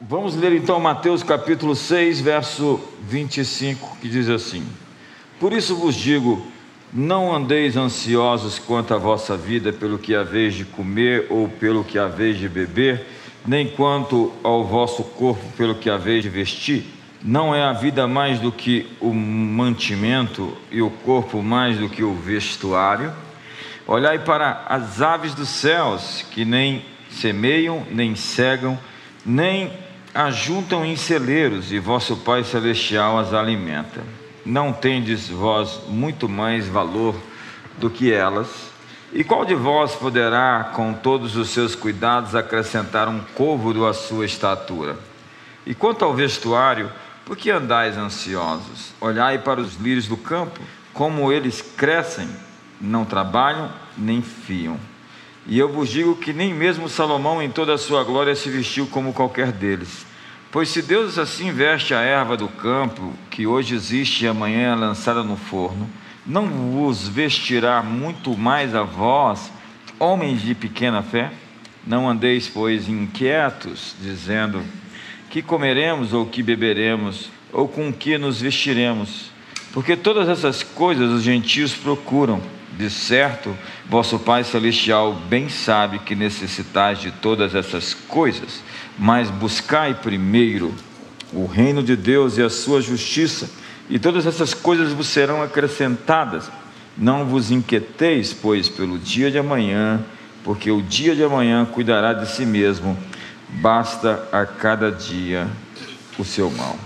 Vamos ler então Mateus capítulo 6, verso 25, que diz assim: Por isso vos digo, não andeis ansiosos quanto à vossa vida, pelo que haveis de comer ou pelo que haveis de beber, nem quanto ao vosso corpo, pelo que haveis de vestir. Não é a vida mais do que o mantimento e o corpo mais do que o vestuário? Olhai para as aves dos céus, que nem semeiam, nem cegam, nem ajuntam em celeiros e vosso Pai Celestial as alimenta. Não tendes vós muito mais valor do que elas? E qual de vós poderá, com todos os seus cuidados, acrescentar um côvado à sua estatura? E quanto ao vestuário, por que andais ansiosos? Olhai para os lírios do campo, como eles crescem, não trabalham nem fiam. E eu vos digo que nem mesmo Salomão, em toda a sua glória, se vestiu como qualquer deles. Pois se Deus assim veste a erva do campo, que hoje existe e amanhã é lançada no forno, não vos vestirá muito mais a vós, homens de pequena fé? Não andeis, pois, inquietos, dizendo: que comeremos ou que beberemos, ou com que nos vestiremos? Porque todas essas coisas os gentios procuram de certo, vosso Pai Celestial bem sabe que necessitais de todas essas coisas, mas buscai primeiro o reino de Deus e a sua justiça, e todas essas coisas vos serão acrescentadas. Não vos inquieteis, pois, pelo dia de amanhã, porque o dia de amanhã cuidará de si mesmo, basta a cada dia o seu mal.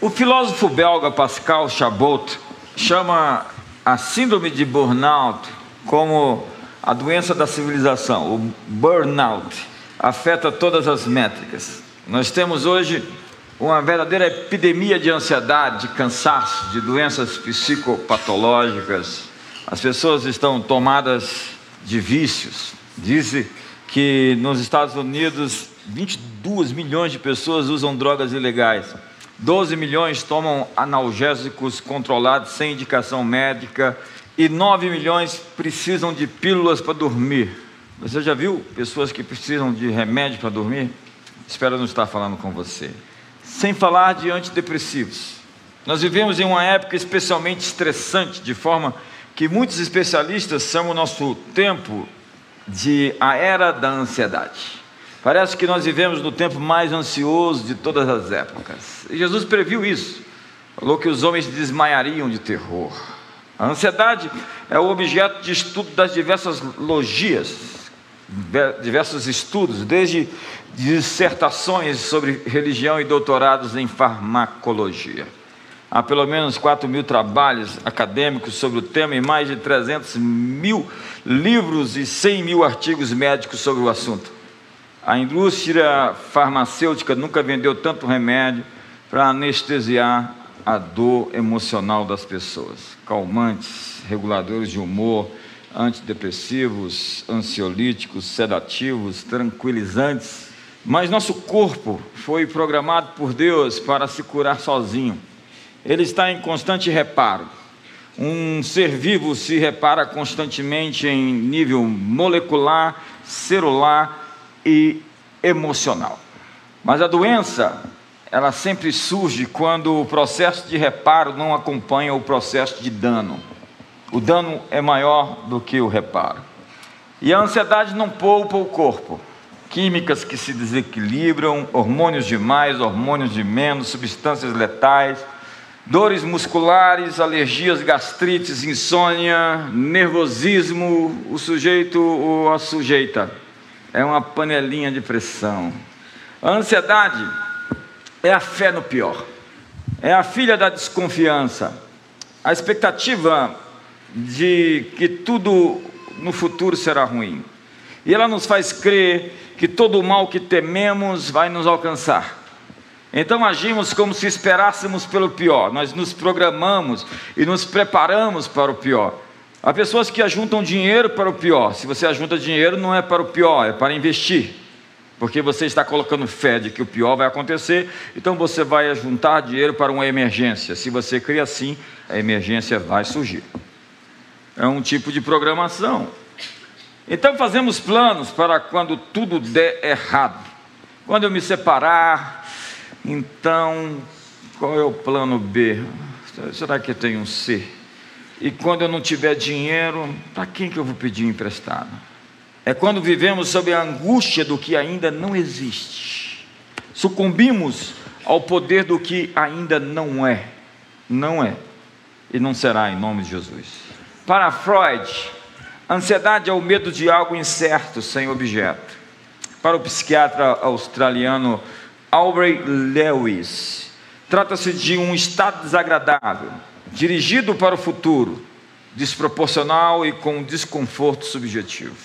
O filósofo belga Pascal Chabot chama a síndrome de burnout como a doença da civilização. O burnout afeta todas as métricas. Nós temos hoje uma verdadeira epidemia de ansiedade, de cansaço, de doenças psicopatológicas. As pessoas estão tomadas de vícios. Dizem que nos Estados Unidos 22 milhões de pessoas usam drogas ilegais. 12 milhões tomam analgésicos controlados sem indicação médica e 9 milhões precisam de pílulas para dormir. Você já viu pessoas que precisam de remédio para dormir? Espero não estar falando com você. Sem falar de antidepressivos. Nós vivemos em uma época especialmente estressante, de forma que muitos especialistas chamam o nosso tempo de a era da ansiedade. Parece que nós vivemos no tempo mais ansioso de todas as épocas. E Jesus previu isso. Falou que os homens desmaiariam de terror. A ansiedade é o objeto de estudo das diversas logias, diversos estudos, desde dissertações sobre religião e doutorados em farmacologia. Há pelo menos 4 mil trabalhos acadêmicos sobre o tema e mais de 300 mil livros e 100 mil artigos médicos sobre o assunto. A indústria farmacêutica nunca vendeu tanto remédio para anestesiar a dor emocional das pessoas. Calmantes, reguladores de humor, antidepressivos, ansiolíticos, sedativos, tranquilizantes. Mas nosso corpo foi programado por Deus para se curar sozinho. Ele está em constante reparo. Um ser vivo se repara constantemente em nível molecular, celular e emocional. Mas a doença, ela sempre surge quando o processo de reparo não acompanha o processo de dano. O dano é maior do que o reparo. E a ansiedade não poupa o corpo. Químicas que se desequilibram, hormônios de mais, hormônios de menos, substâncias letais, dores musculares, alergias, gastrites, insônia, nervosismo, o sujeito ou a sujeita é uma panelinha de pressão. A ansiedade é a fé no pior, é a filha da desconfiança, a expectativa de que tudo no futuro será ruim. E ela nos faz crer que todo o mal que tememos vai nos alcançar. Então agimos como se esperássemos pelo pior, nós nos programamos e nos preparamos para o pior. Há pessoas que ajuntam dinheiro para o pior. Se você ajunta dinheiro, não é para o pior, é para investir. Porque você está colocando fé de que o pior vai acontecer, então você vai juntar dinheiro para uma emergência. Se você cria assim, a emergência vai surgir. É um tipo de programação. Então fazemos planos para quando tudo der errado. Quando eu me separar, então qual é o plano B? Será que tem um C? E quando eu não tiver dinheiro, para quem que eu vou pedir emprestado? É quando vivemos sob a angústia do que ainda não existe. Sucumbimos ao poder do que ainda não é. Não é. E não será em nome de Jesus. Para Freud, ansiedade é o medo de algo incerto, sem objeto. Para o psiquiatra australiano Aubrey Lewis, trata-se de um estado desagradável, dirigido para o futuro, desproporcional e com desconforto subjetivo.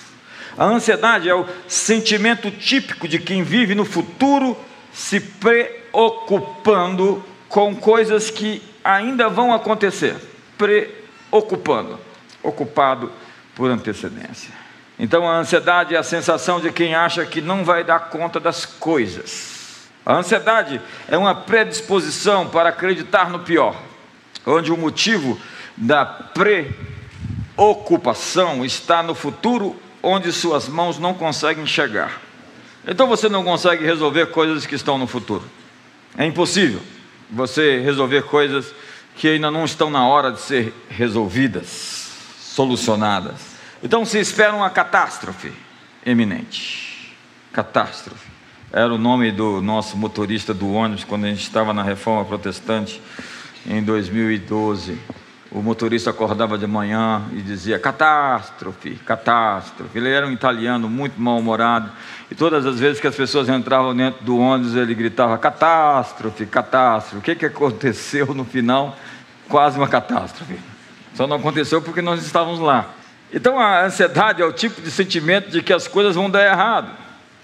A ansiedade é o sentimento típico de quem vive no futuro se preocupando com coisas que ainda vão acontecer. Preocupando, ocupado por antecedência. Então a ansiedade é a sensação de quem acha que não vai dar conta das coisas. A ansiedade é uma predisposição para acreditar no pior, onde o motivo da preocupação está no futuro onde suas mãos não conseguem chegar. Então você não consegue resolver coisas que estão no futuro. É impossível você resolver coisas que ainda não estão na hora de ser resolvidas, solucionadas. Então se espera uma catástrofe eminente. Catástrofe. Era o nome do nosso motorista do ônibus quando a gente estava na reforma protestante em 2012 o motorista acordava de manhã e dizia: catástrofe, catástrofe. Ele era um italiano muito mal-humorado e todas as vezes que as pessoas entravam dentro do ônibus ele gritava: catástrofe, catástrofe. O que, que aconteceu no final? Quase uma catástrofe. Só não aconteceu porque nós estávamos lá. Então a ansiedade é o tipo de sentimento de que as coisas vão dar errado.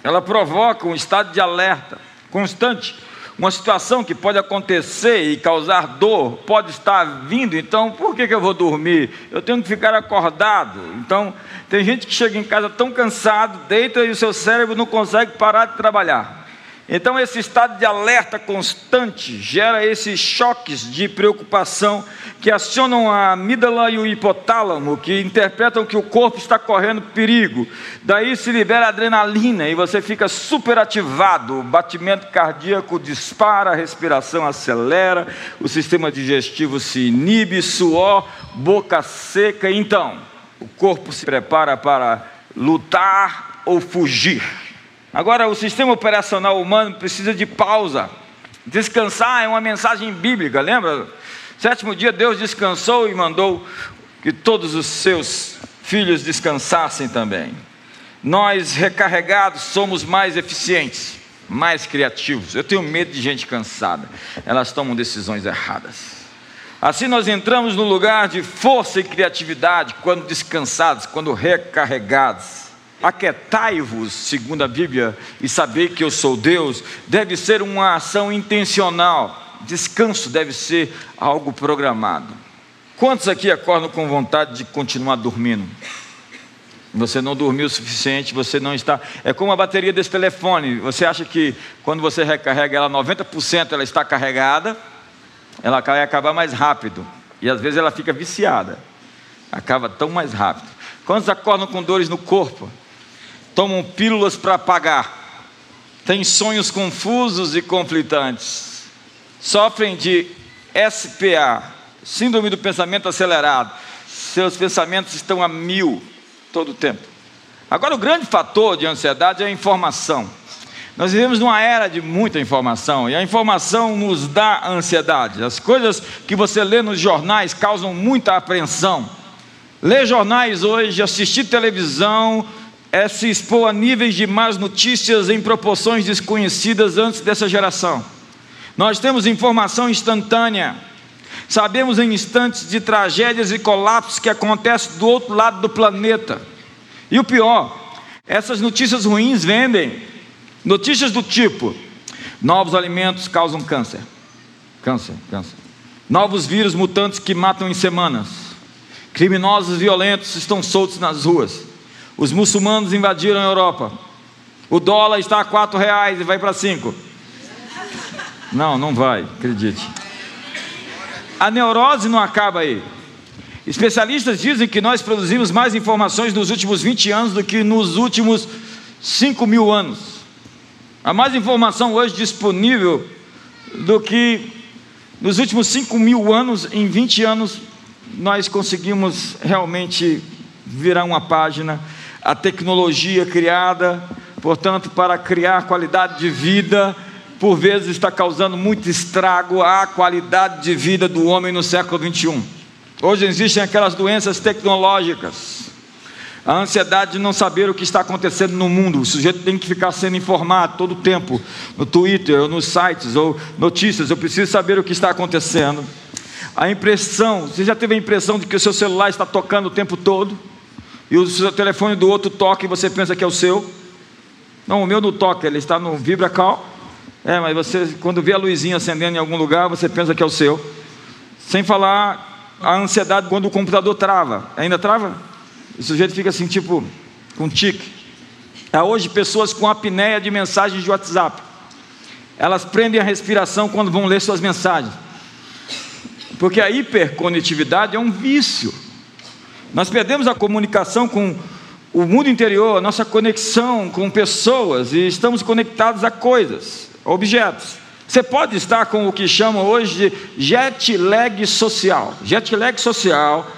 Ela provoca um estado de alerta constante uma situação que pode acontecer e causar dor pode estar vindo, então por que, que eu vou dormir? Eu tenho que ficar acordado. Então, tem gente que chega em casa tão cansado, deita e o seu cérebro não consegue parar de trabalhar. Então, esse estado de alerta constante gera esses choques de preocupação que acionam a amígdala e o hipotálamo, que interpretam que o corpo está correndo perigo. Daí se libera adrenalina e você fica superativado. O batimento cardíaco dispara, a respiração acelera, o sistema digestivo se inibe, suor, boca seca. Então, o corpo se prepara para lutar ou fugir. Agora, o sistema operacional humano precisa de pausa. Descansar é uma mensagem bíblica, lembra? Sétimo dia, Deus descansou e mandou que todos os seus filhos descansassem também. Nós, recarregados, somos mais eficientes, mais criativos. Eu tenho medo de gente cansada, elas tomam decisões erradas. Assim, nós entramos no lugar de força e criatividade quando descansados, quando recarregados. Aquetai-vos, segundo a Bíblia, e saber que eu sou Deus, deve ser uma ação intencional. Descanso deve ser algo programado. Quantos aqui acordam com vontade de continuar dormindo? Você não dormiu o suficiente, você não está. É como a bateria desse telefone. Você acha que quando você recarrega ela 90% ela está carregada, ela vai acabar mais rápido. E às vezes ela fica viciada. Acaba tão mais rápido. Quantos acordam com dores no corpo? Tomam pílulas para pagar, têm sonhos confusos e conflitantes, sofrem de SPA, Síndrome do Pensamento Acelerado, seus pensamentos estão a mil todo o tempo. Agora, o grande fator de ansiedade é a informação. Nós vivemos numa era de muita informação e a informação nos dá ansiedade. As coisas que você lê nos jornais causam muita apreensão. Ler jornais hoje, assistir televisão, é se expor a níveis de más notícias em proporções desconhecidas antes dessa geração. Nós temos informação instantânea, sabemos em instantes de tragédias e colapsos que acontecem do outro lado do planeta. E o pior, essas notícias ruins vendem. Notícias do tipo: novos alimentos causam câncer. Câncer, câncer. Novos vírus mutantes que matam em semanas. Criminosos violentos estão soltos nas ruas. Os muçulmanos invadiram a Europa. O dólar está a quatro reais e vai para cinco. Não, não vai, acredite. A neurose não acaba aí. Especialistas dizem que nós produzimos mais informações nos últimos 20 anos do que nos últimos 5 mil anos. Há mais informação hoje disponível do que nos últimos 5 mil anos, em 20 anos, nós conseguimos realmente virar uma página. A tecnologia criada, portanto, para criar qualidade de vida, por vezes está causando muito estrago à qualidade de vida do homem no século 21. Hoje existem aquelas doenças tecnológicas, a ansiedade de não saber o que está acontecendo no mundo. O sujeito tem que ficar sendo informado todo o tempo, no Twitter, ou nos sites, ou notícias. Eu preciso saber o que está acontecendo. A impressão, você já teve a impressão de que o seu celular está tocando o tempo todo? E o telefone do outro toca e você pensa que é o seu? Não, o meu não toca, ele está no VibraCal. É, mas você, quando vê a luzinha acendendo em algum lugar, você pensa que é o seu. Sem falar a ansiedade quando o computador trava. Ainda trava? O sujeito fica assim, tipo, com tique. Há hoje pessoas com apneia de mensagens de WhatsApp. Elas prendem a respiração quando vão ler suas mensagens. Porque a hiperconectividade é um vício. Nós perdemos a comunicação com o mundo interior, a nossa conexão com pessoas e estamos conectados a coisas objetos. Você pode estar com o que chamam hoje de jet lag social. Jet lag social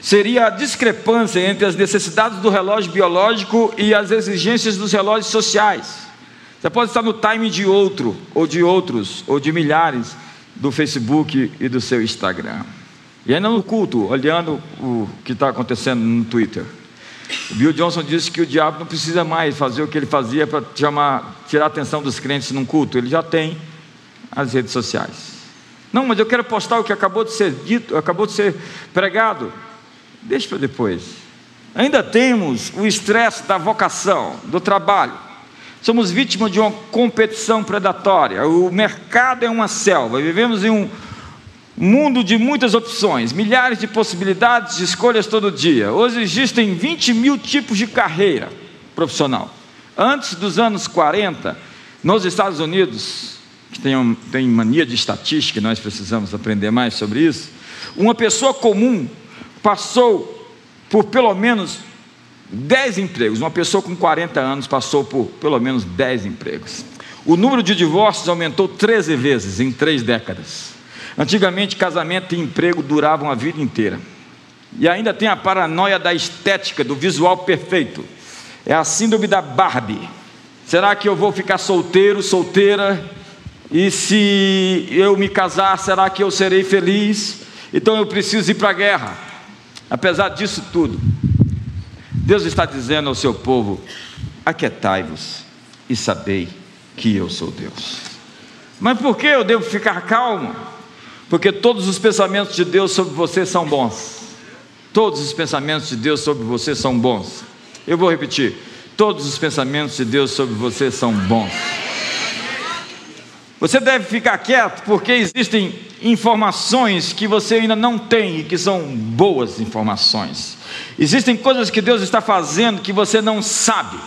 seria a discrepância entre as necessidades do relógio biológico e as exigências dos relógios sociais. Você pode estar no time de outro, ou de outros, ou de milhares do Facebook e do seu Instagram. E ainda no culto, olhando o que está acontecendo no Twitter. O Bill Johnson disse que o diabo não precisa mais fazer o que ele fazia para tirar a atenção dos crentes num culto, ele já tem as redes sociais. Não, mas eu quero postar o que acabou de ser dito, acabou de ser pregado. Deixa para depois. Ainda temos o estresse da vocação, do trabalho. Somos vítimas de uma competição predatória. O mercado é uma selva. Vivemos em um mundo de muitas opções, milhares de possibilidades de escolhas todo dia. Hoje existem 20 mil tipos de carreira profissional. Antes dos anos 40, nos Estados Unidos, que tem, tem mania de estatística, nós precisamos aprender mais sobre isso, uma pessoa comum passou por pelo menos 10 empregos. Uma pessoa com 40 anos passou por pelo menos 10 empregos. O número de divórcios aumentou 13 vezes em três décadas. Antigamente, casamento e emprego duravam a vida inteira. E ainda tem a paranoia da estética, do visual perfeito. É a síndrome da Barbie. Será que eu vou ficar solteiro, solteira? E se eu me casar, será que eu serei feliz? Então eu preciso ir para a guerra. Apesar disso tudo, Deus está dizendo ao seu povo: aquietai-vos e sabei que eu sou Deus. Mas por que eu devo ficar calmo? Porque todos os pensamentos de Deus sobre você são bons. Todos os pensamentos de Deus sobre você são bons. Eu vou repetir: todos os pensamentos de Deus sobre você são bons. Você deve ficar quieto porque existem informações que você ainda não tem e que são boas informações. Existem coisas que Deus está fazendo que você não sabe.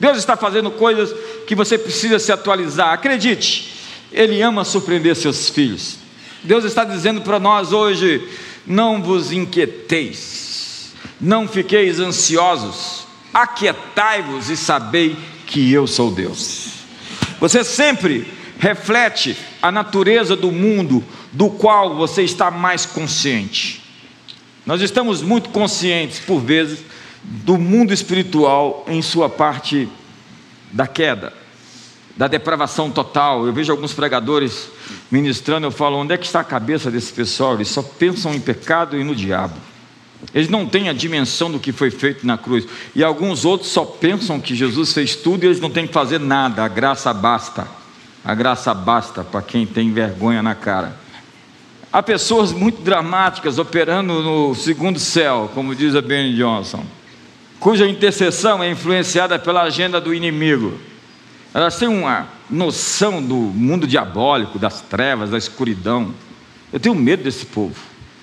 Deus está fazendo coisas que você precisa se atualizar. Acredite, Ele ama surpreender seus filhos. Deus está dizendo para nós hoje: não vos inquieteis, não fiqueis ansiosos, aquietai-vos e sabei que eu sou Deus. Você sempre reflete a natureza do mundo do qual você está mais consciente. Nós estamos muito conscientes, por vezes, do mundo espiritual em sua parte da queda da depravação total. Eu vejo alguns pregadores ministrando, eu falo, onde é que está a cabeça desse pessoal? Eles só pensam em pecado e no diabo. Eles não têm a dimensão do que foi feito na cruz. E alguns outros só pensam que Jesus fez tudo e eles não têm que fazer nada. A graça basta. A graça basta para quem tem vergonha na cara. Há pessoas muito dramáticas operando no segundo céu, como diz a Ben Johnson, cuja intercessão é influenciada pela agenda do inimigo. Elas têm uma noção do mundo diabólico, das trevas, da escuridão. Eu tenho medo desse povo.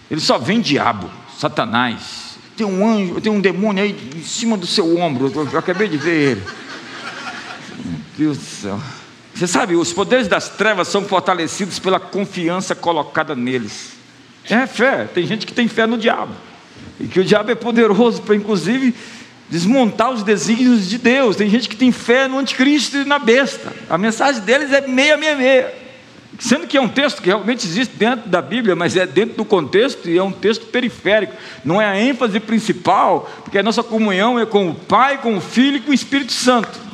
Ele só vem diabo, Satanás. Tem um anjo, tem um demônio aí em cima do seu ombro. Eu acabei de ver ele. Meu Deus do céu. Você sabe, os poderes das trevas são fortalecidos pela confiança colocada neles. É fé. Tem gente que tem fé no diabo. E que o diabo é poderoso para, inclusive, desmontar os desígnios de Deus. Tem gente que tem fé no anticristo e na besta. A mensagem deles é meia, meia, meia. Sendo que é um texto que realmente existe dentro da Bíblia, mas é dentro do contexto e é um texto periférico, não é a ênfase principal, porque a nossa comunhão é com o Pai, com o Filho e com o Espírito Santo.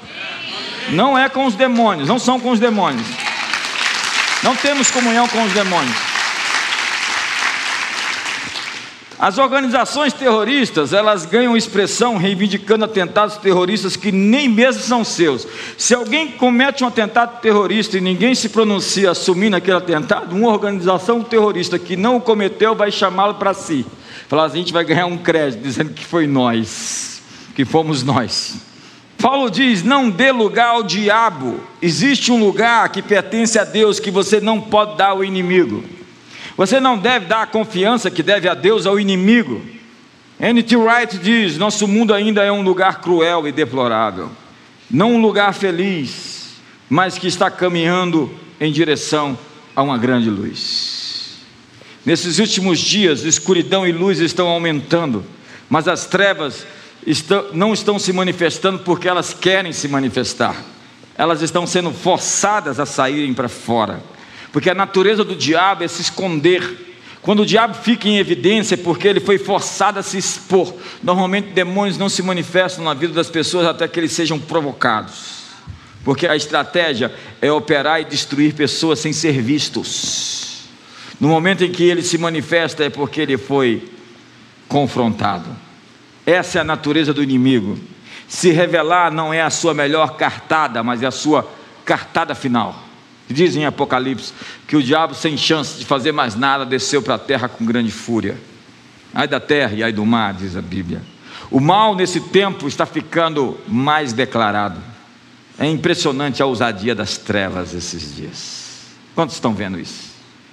Não é com os demônios, não são com os demônios. Não temos comunhão com os demônios. As organizações terroristas, elas ganham expressão reivindicando atentados terroristas que nem mesmo são seus. Se alguém comete um atentado terrorista e ninguém se pronuncia assumindo aquele atentado, uma organização terrorista que não o cometeu vai chamá-lo para si. Falar assim, a gente vai ganhar um crédito dizendo que foi nós, que fomos nós. Paulo diz: não dê lugar ao diabo. Existe um lugar que pertence a Deus que você não pode dar ao inimigo. Você não deve dar a confiança que deve a Deus ao inimigo. N.T. Wright diz: nosso mundo ainda é um lugar cruel e deplorável, não um lugar feliz, mas que está caminhando em direção a uma grande luz. Nesses últimos dias, escuridão e luz estão aumentando, mas as trevas estão, não estão se manifestando porque elas querem se manifestar, elas estão sendo forçadas a saírem para fora porque a natureza do diabo é se esconder. Quando o diabo fica em evidência é porque ele foi forçado a se expor. Normalmente demônios não se manifestam na vida das pessoas até que eles sejam provocados. Porque a estratégia é operar e destruir pessoas sem ser vistos. No momento em que ele se manifesta é porque ele foi confrontado. Essa é a natureza do inimigo. Se revelar não é a sua melhor cartada, mas é a sua cartada final. Diz em Apocalipse que o diabo, sem chance de fazer mais nada, desceu para a terra com grande fúria. Ai da terra e ai do mar, diz a Bíblia. O mal nesse tempo está ficando mais declarado. É impressionante a ousadia das trevas esses dias. Quantos estão vendo isso?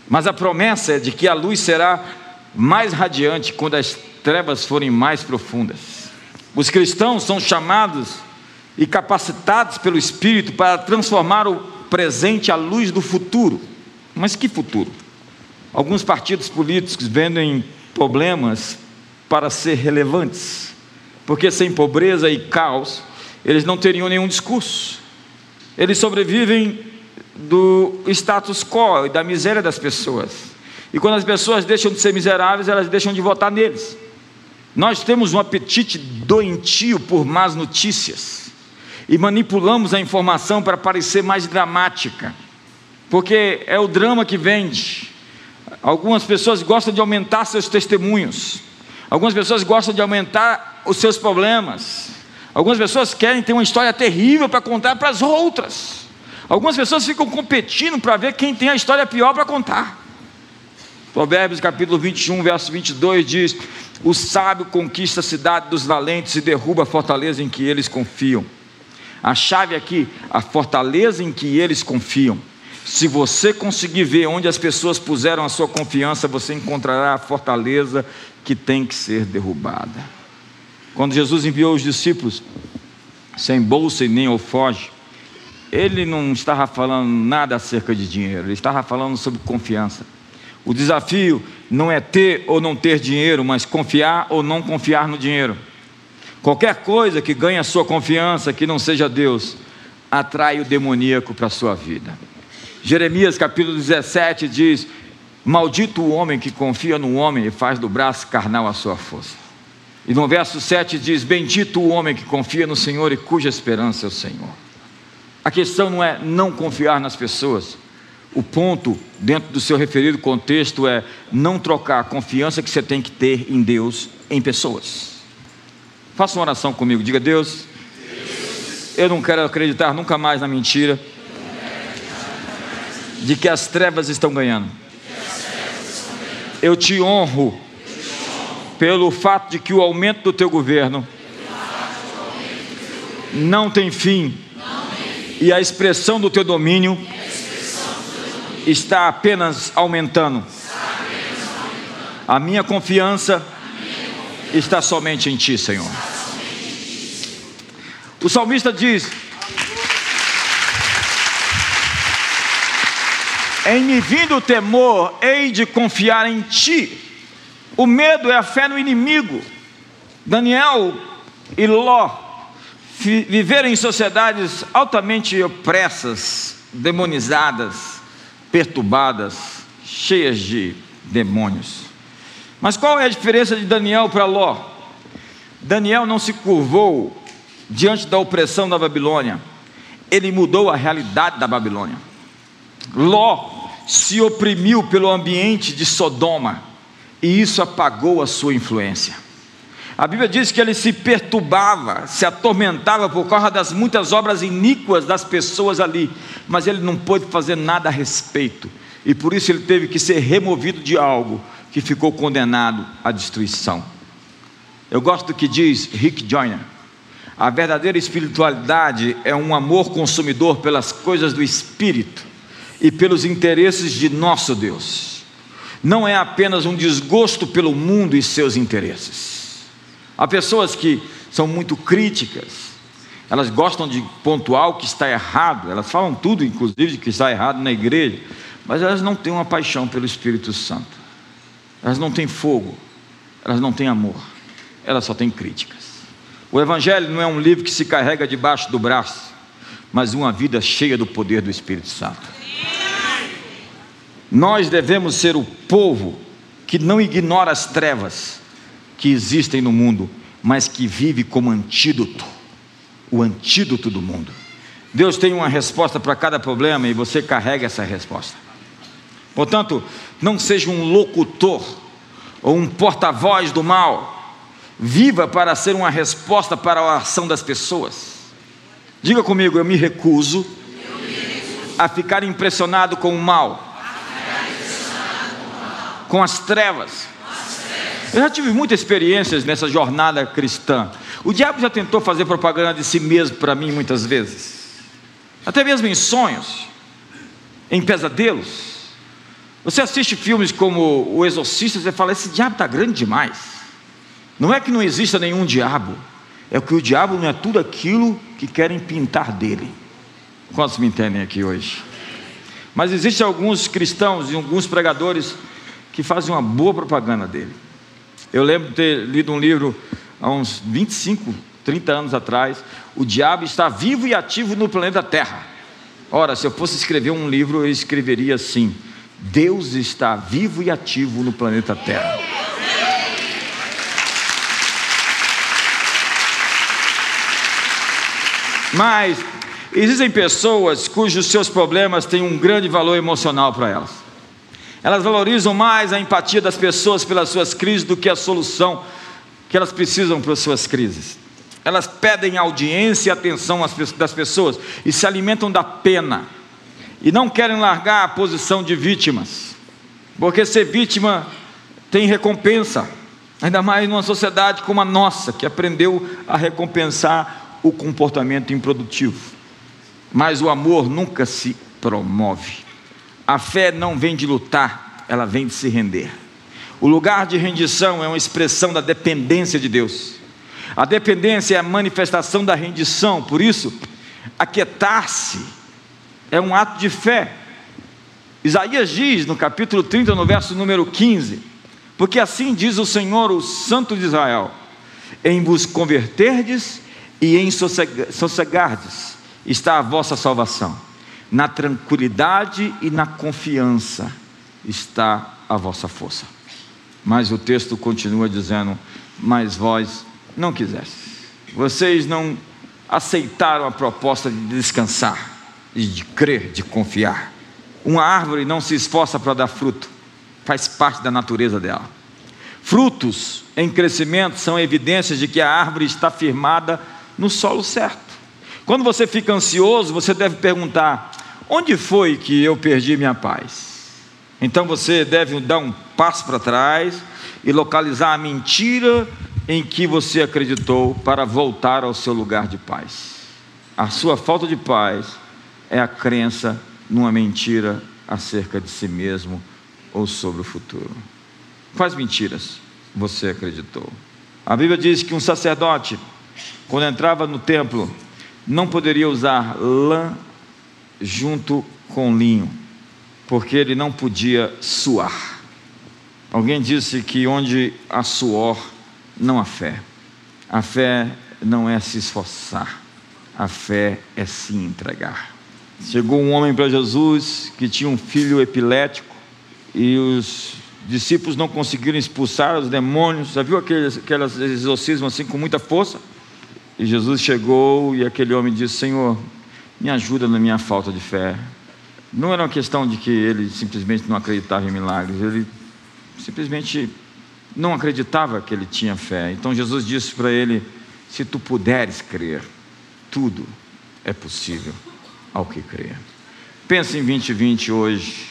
Mas a promessa é de que a luz será mais radiante quando as trevas forem mais profundas. Os cristãos são chamados e capacitados pelo Espírito para transformar o presente à luz do futuro. Mas que futuro? Alguns partidos políticos vendem problemas para ser relevantes, porque sem pobreza e caos, eles não teriam nenhum discurso. Eles sobrevivem do status quo e da miséria das pessoas. E quando as pessoas deixam de ser miseráveis, elas deixam de votar neles. Nós temos um apetite doentio por más notícias e manipulamos a informação para parecer mais dramática, porque é o drama que vende. Algumas pessoas gostam de aumentar seus testemunhos, algumas pessoas gostam de aumentar os seus problemas, algumas pessoas querem ter uma história terrível para contar para as outras, algumas pessoas ficam competindo para ver quem tem a história pior para contar. Provérbios capítulo 21, verso 22 diz: O sábio conquista a cidade dos valentes e derruba a fortaleza em que eles confiam. A chave aqui, a fortaleza em que eles confiam. Se você conseguir ver onde as pessoas puseram a sua confiança, você encontrará a fortaleza que tem que ser derrubada. Quando Jesus enviou os discípulos, sem bolsa e nem alfoge, ele não estava falando nada acerca de dinheiro, ele estava falando sobre confiança. O desafio não é ter ou não ter dinheiro, mas confiar ou não confiar no dinheiro. Qualquer coisa que ganhe a sua confiança, que não seja Deus, atrai o demoníaco para a sua vida. Jeremias capítulo 17 diz: Maldito o homem que confia no homem e faz do braço carnal a sua força. E no verso 7 diz: Bendito o homem que confia no Senhor e cuja esperança é o Senhor. A questão não é não confiar nas pessoas. O ponto, dentro do seu referido contexto, é não trocar a confiança que você tem que ter em Deus em pessoas. Faça uma oração comigo. Diga, Deus, eu não quero acreditar nunca mais na mentira de que as trevas estão ganhando. Eu te honro pelo fato de que o aumento do teu governo não tem fim e a expressão do teu domínio está apenas aumentando. A minha confiança está somente em Ti, Senhor. O salmista diz: Em me vindo o temor, hei de confiar em Ti. O medo é a fé no inimigo. Daniel e Ló viveram em sociedades altamente opressas, demonizadas, perturbadas, cheias de demônios. Mas qual é a diferença de Daniel para Ló? Daniel não se curvou diante da opressão da Babilônia, ele mudou a realidade da Babilônia. Ló se oprimiu pelo ambiente de Sodoma, e isso apagou a sua influência. A Bíblia diz que ele se perturbava, se atormentava por causa das muitas obras iníquas das pessoas ali, mas ele não pôde fazer nada a respeito, e por isso ele teve que ser removido de algo que ficou condenado à destruição. Eu gosto do que diz Rick Joyner. A verdadeira espiritualidade é um amor consumidor pelas coisas do espírito e pelos interesses de nosso Deus. Não é apenas um desgosto pelo mundo e seus interesses. Há pessoas que são muito críticas, elas gostam de pontuar o que está errado, elas falam tudo, inclusive, de que está errado na igreja, mas elas não têm uma paixão pelo Espírito Santo, elas não têm fogo, elas não têm amor, elas só têm críticas. O Evangelho não é um livro que se carrega debaixo do braço, mas uma vida cheia do poder do Espírito Santo. Nós devemos ser o povo que não ignora as trevas que existem no mundo, mas que vive como antídoto o antídoto do mundo. Deus tem uma resposta para cada problema e você carrega essa resposta. Portanto, não seja um locutor ou um porta-voz do mal Viva para ser uma resposta para a ação das pessoas. Diga comigo, eu me recuso, a ficar impressionado com o mal, com as trevas. Eu já tive muitas experiências nessa jornada cristã. O diabo já tentou fazer propaganda de si mesmo para mim muitas vezes, até mesmo em sonhos, em pesadelos. Você assiste filmes como O Exorcista, você fala: esse diabo está grande demais. Não é que não exista nenhum diabo, é que o diabo não é tudo aquilo que querem pintar dele. Quantos me entendem aqui hoje? Mas existem alguns cristãos e alguns pregadores que fazem uma boa propaganda dele. Eu lembro de ter lido um livro há uns 25, 30 anos atrás. O diabo está vivo e ativo no planeta Terra. Ora, se eu fosse escrever um livro, eu escreveria assim: Deus está vivo e ativo no planeta Terra. Mas existem pessoas cujos seus problemas têm um grande valor emocional para elas. Elas valorizam mais a empatia das pessoas pelas suas crises do que a solução que elas precisam para as suas crises. Elas pedem audiência e atenção das pessoas e se alimentam da pena e não querem largar a posição de vítimas, porque ser vítima tem recompensa, ainda mais numa sociedade como a nossa, que aprendeu a recompensar o comportamento improdutivo. Mas o amor nunca se promove. A fé não vem de lutar, ela vem de se render. O lugar de rendição é uma expressão da dependência de Deus. A dependência é a manifestação da rendição, por isso, aquietar-se é um ato de fé. Isaías diz no capítulo 30, no verso número 15: Porque assim diz o Senhor, o Santo de Israel: Em vos converterdes e em sossegardes está a vossa salvação. Na tranquilidade e na confiança está a vossa força. Mas o texto continua dizendo: Mas vós não quisestes. Vocês não aceitaram a proposta de descansar, e de crer, de confiar. Uma árvore não se esforça para dar fruto, faz parte da natureza dela. Frutos em crescimento são evidências de que a árvore está firmada no solo certo. Quando você fica ansioso, você deve perguntar: onde foi que eu perdi minha paz? Então você deve dar um passo para trás e localizar a mentira em que você acreditou para voltar ao seu lugar de paz. A sua falta de paz é a crença numa mentira acerca de si mesmo ou sobre o futuro. Quais mentiras você acreditou? A Bíblia diz que um sacerdote quando entrava no templo, não poderia usar lã junto com linho, porque ele não podia suar. Alguém disse que onde há suor, não há fé. A fé não é se esforçar, a fé é se entregar. Chegou um homem para Jesus que tinha um filho epilético e os discípulos não conseguiram expulsar os demônios. Já viu aqueles, aqueles exorcismos assim com muita força? E Jesus chegou e aquele homem disse: Senhor, me ajuda na minha falta de fé. Não era uma questão de que ele simplesmente não acreditava em milagres, ele simplesmente não acreditava que ele tinha fé. Então Jesus disse para ele: Se tu puderes crer, tudo é possível ao que crer. Pensa em 2020 hoje.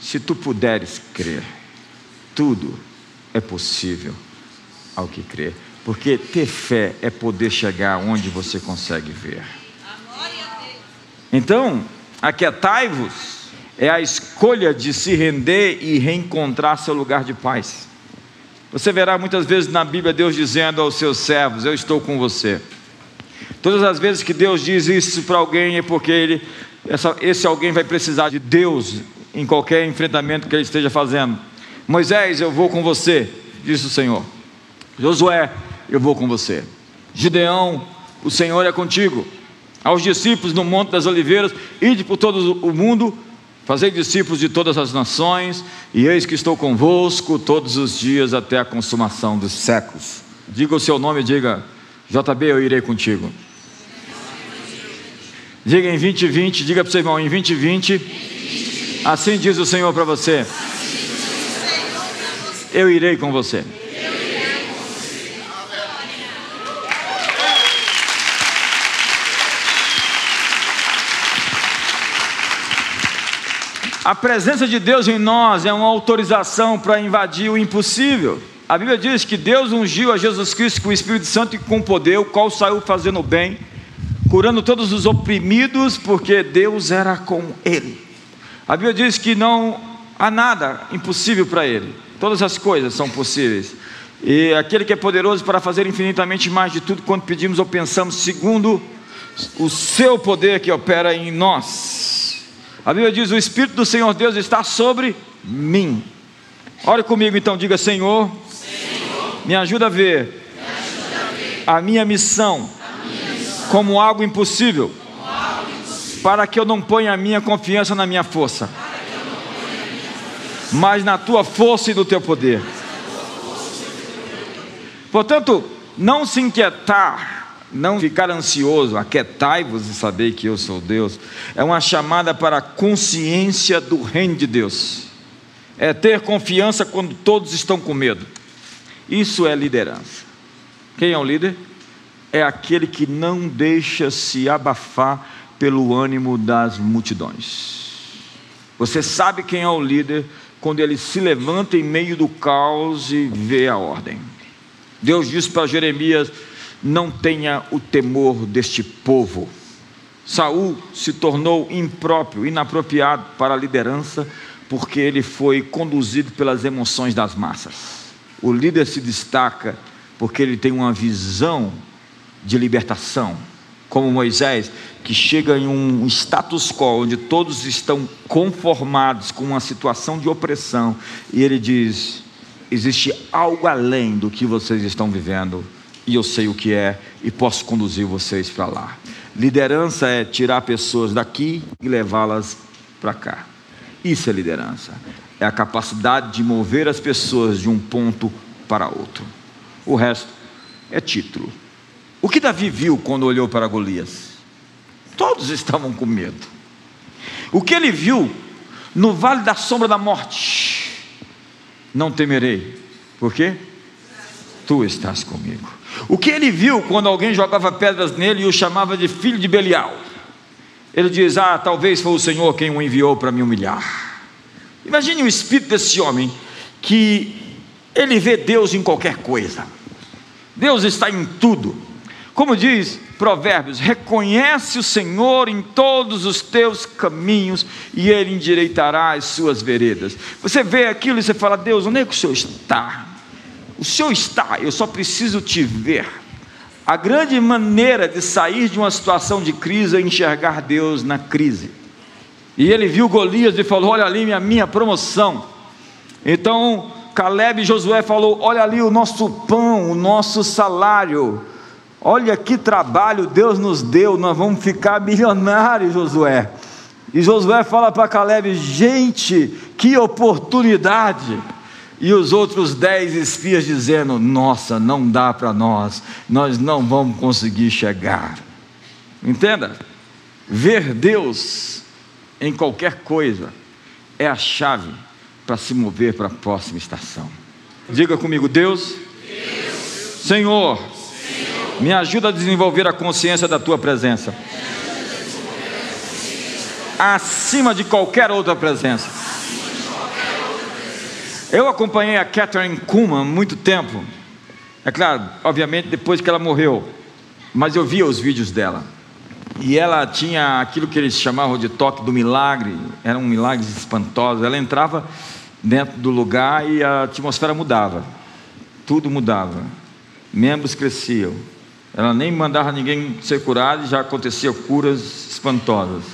Se tu puderes crer, tudo é possível ao que crer. Porque ter fé é poder chegar onde você consegue ver. Então, aquietai-vos é a escolha de se render e reencontrar seu lugar de paz. Você verá muitas vezes na Bíblia Deus dizendo aos seus servos: Eu estou com você. Todas as vezes que Deus diz isso para alguém é porque ele, essa, esse alguém vai precisar de Deus em qualquer enfrentamento que ele esteja fazendo. Moisés, eu vou com você, disse o Senhor. Josué, eu vou com você. Gideão, o Senhor é contigo. Aos discípulos no Monte das Oliveiras, ide por todo o mundo Fazei discípulos de todas as nações, e eis que estou convosco todos os dias até a consumação dos séculos. Diga o seu nome, diga, JB, eu irei contigo. Diga em 2020, diga para o seu irmão, em 2020, assim diz o Senhor para você: Eu irei com você. A presença de Deus em nós é uma autorização para invadir o impossível. A Bíblia diz que Deus ungiu a Jesus Cristo com o Espírito Santo e com poder, o qual saiu fazendo bem, curando todos os oprimidos, porque Deus era com ele. A Bíblia diz que não há nada impossível para ele, todas as coisas são possíveis. E aquele que é poderoso para fazer infinitamente mais de tudo quanto pedimos ou pensamos, segundo o seu poder que opera em nós. A Bíblia diz: O Espírito do Senhor Deus está sobre mim. Ore comigo então, diga: Senhor, Senhor me, ajuda a ver, me ajuda a ver a minha missão como, algo impossível, para que eu não ponha a minha confiança na minha força, mas na tua força e no teu poder. Portanto, não se inquietar não ficar ansioso, aquietai-vos e saber que eu sou Deus, é uma chamada para a consciência do reino de Deus, é ter confiança quando todos estão com medo, isso é liderança. Quem é o líder? É aquele que não deixa se abafar pelo ânimo das multidões. Você sabe quem é o líder quando ele se levanta em meio do caos e vê a ordem. Deus disse para Jeremias: não tenha o temor deste povo. Saul se tornou impróprio, inapropriado para a liderança, porque ele foi conduzido pelas emoções das massas. O líder se destaca porque ele tem uma visão de libertação, como Moisés, que chega em um status quo onde todos estão conformados com uma situação de opressão, e ele diz: existe algo além do que vocês estão vivendo e eu sei o que é e posso conduzir vocês para lá. Liderança é tirar pessoas daqui e levá-las para cá. Isso é liderança. É a capacidade de mover as pessoas de um ponto para outro. O resto é título. O que Davi viu quando olhou para Golias? Todos estavam com medo. O que ele viu no vale da sombra da morte? Não temerei. Por quê? Tu estás comigo. O que ele viu quando alguém jogava pedras nele e o chamava de filho de Belial? Ele diz: Ah, talvez foi o Senhor quem o enviou para me humilhar. Imagine o espírito desse homem que ele vê Deus em qualquer coisa. Deus está em tudo. Como diz Provérbios: reconhece o Senhor em todos os teus caminhos e Ele endireitará as suas veredas. Você vê aquilo e você fala: Deus, onde é que o Senhor está? O Senhor está, eu só preciso te ver. A grande maneira de sair de uma situação de crise é enxergar Deus na crise. E ele viu Golias e falou: Olha ali minha, minha promoção. Então Caleb e Josué falou: Olha ali o nosso pão, o nosso salário. Olha que trabalho Deus nos deu, nós vamos ficar milionários, Josué. E Josué fala para Caleb: gente, que oportunidade. E os outros dez espias dizendo: nossa, não dá para nós, nós não vamos conseguir chegar. Entenda? Ver Deus em qualquer coisa é a chave para se mover para a próxima estação. Diga comigo, Deus, Deus. Senhor, Senhor, me ajuda a desenvolver a consciência da tua presença acima de qualquer outra presença. Eu acompanhei a Catherine Kuhlman muito tempo. É claro, obviamente depois que ela morreu, mas eu via os vídeos dela. E ela tinha aquilo que eles chamavam de toque do milagre, eram milagres espantosos. Ela entrava dentro do lugar e a atmosfera mudava, tudo mudava, membros cresciam. Ela nem mandava ninguém ser curado e já acontecia curas espantosas.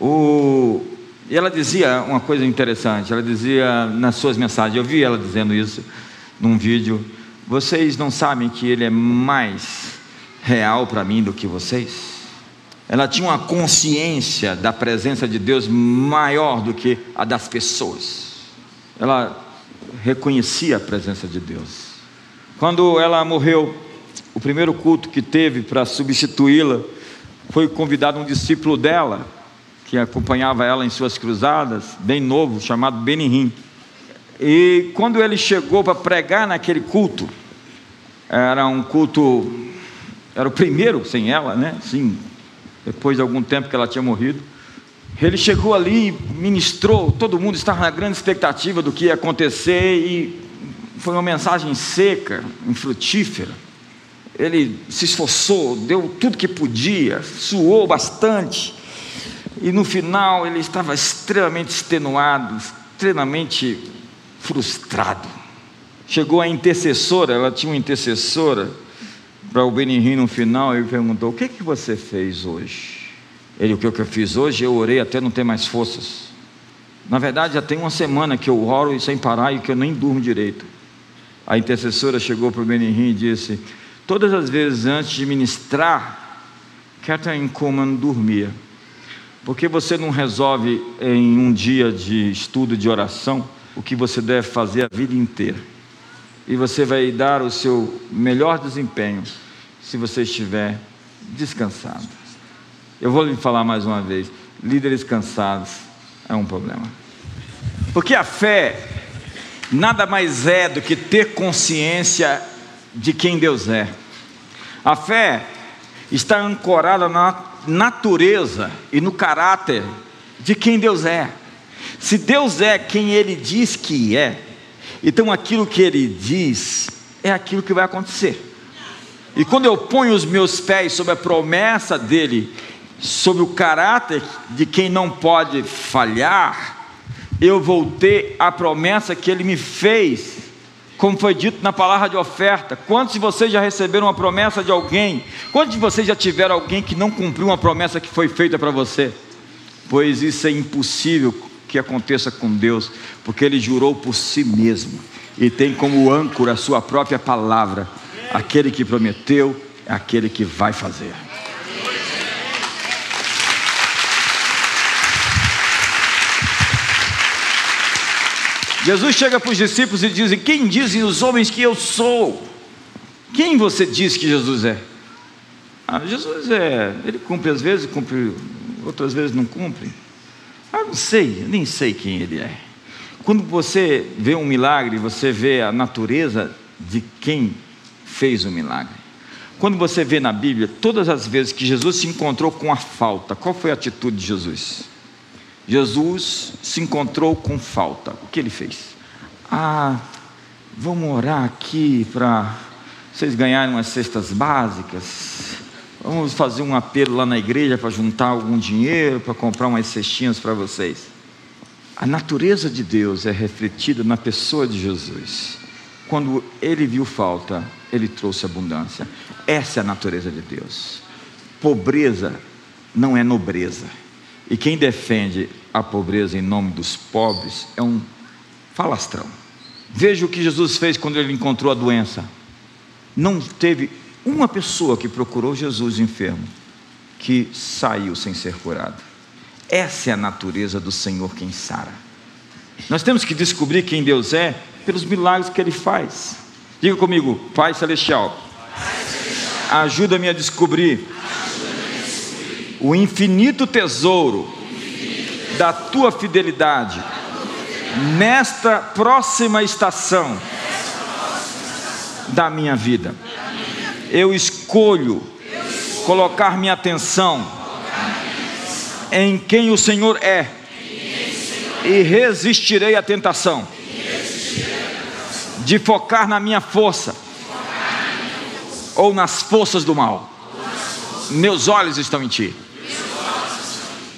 O, e ela dizia uma coisa interessante, ela dizia nas suas mensagens, eu vi ela dizendo isso num vídeo, vocês não sabem que ele é mais real para mim do que vocês? Ela tinha uma consciência da presença de Deus maior do que a das pessoas. Ela reconhecia a presença de Deus. Quando ela morreu, o primeiro culto que teve para substituí-la foi convidado um discípulo dela, que acompanhava ela em suas cruzadas, bem novo, chamado Benihim. E quando ele chegou para pregar naquele culto, era um culto, era o primeiro sem ela, né? Sim, depois de algum tempo que ela tinha morrido. Ele chegou ali, ministrou, todo mundo estava na grande expectativa do que ia acontecer e foi uma mensagem seca, infrutífera. Ele se esforçou, deu tudo que podia, suou bastante e no final ele estava extremamente extenuado, extremamente frustrado. Chegou a intercessora, ela tinha uma intercessora para o Benihim no final e perguntou: O que, que você fez hoje? Ele, o que eu fiz hoje? Eu orei até não ter mais forças. Na verdade, já tem uma semana que eu oro sem parar e que eu nem durmo direito. A intercessora chegou para o Benihim e disse: Todas as vezes antes de ministrar, Catherine Kuhlman dormia. Porque você não resolve em um dia de estudo de oração o que você deve fazer a vida inteira. E você vai dar o seu melhor desempenho se você estiver descansado. Eu vou lhe falar mais uma vez: líderes cansados é um problema. Porque a fé nada mais é do que ter consciência de quem Deus é. A fé está ancorada na natureza e no caráter de quem Deus é. Se Deus é quem Ele diz que é, então aquilo que Ele diz é aquilo que vai acontecer. E quando eu ponho os meus pés sobre a promessa dEle, sobre o caráter de quem não pode falhar, eu vou ter a promessa que Ele me fez como foi dito na palavra de oferta. Quantos de vocês já receberam uma promessa de alguém? Quantos de vocês já tiveram alguém que não cumpriu uma promessa que foi feita para você? Pois isso é impossível que aconteça com Deus, porque Ele jurou por si mesmo e tem como âncora a sua própria palavra. Aquele que prometeu é aquele que vai fazer. Jesus chega para os discípulos e diz: Quem dizem os homens que eu sou? Quem você diz que Jesus é? Ah, Jesus é, ele cumpre às vezes, cumpre outras vezes não cumpre. Ah, não sei, nem sei quem ele é. Quando você vê um milagre, você vê a natureza de quem fez o milagre. Quando você vê na Bíblia, todas as vezes que Jesus se encontrou com a falta, qual foi a atitude de Jesus? Jesus se encontrou com falta. O que ele fez? Ah, vamos orar aqui para vocês ganharem umas cestas básicas. Vamos fazer um apelo lá na igreja para juntar algum dinheiro para comprar umas cestinhas para vocês. A natureza de Deus é refletida na pessoa de Jesus. Quando ele viu falta, ele trouxe abundância. Essa é a natureza de Deus. Pobreza não é nobreza. E quem defende a pobreza em nome dos pobres é um falastrão. Veja o que Jesus fez quando ele encontrou a doença. Não teve uma pessoa que procurou Jesus enfermo, que saiu sem ser curado. Essa é a natureza do Senhor quem sara. Nós temos que descobrir quem Deus é pelos milagres que Ele faz. Diga comigo, Pai Celestial, ajuda-me a descobrir o infinito tesouro da tua fidelidade nesta próxima estação da minha vida. Eu escolho colocar minha atenção em quem o Senhor é e resistirei à tentação de focar na minha força ou nas forças do mal. Meus olhos estão em Ti.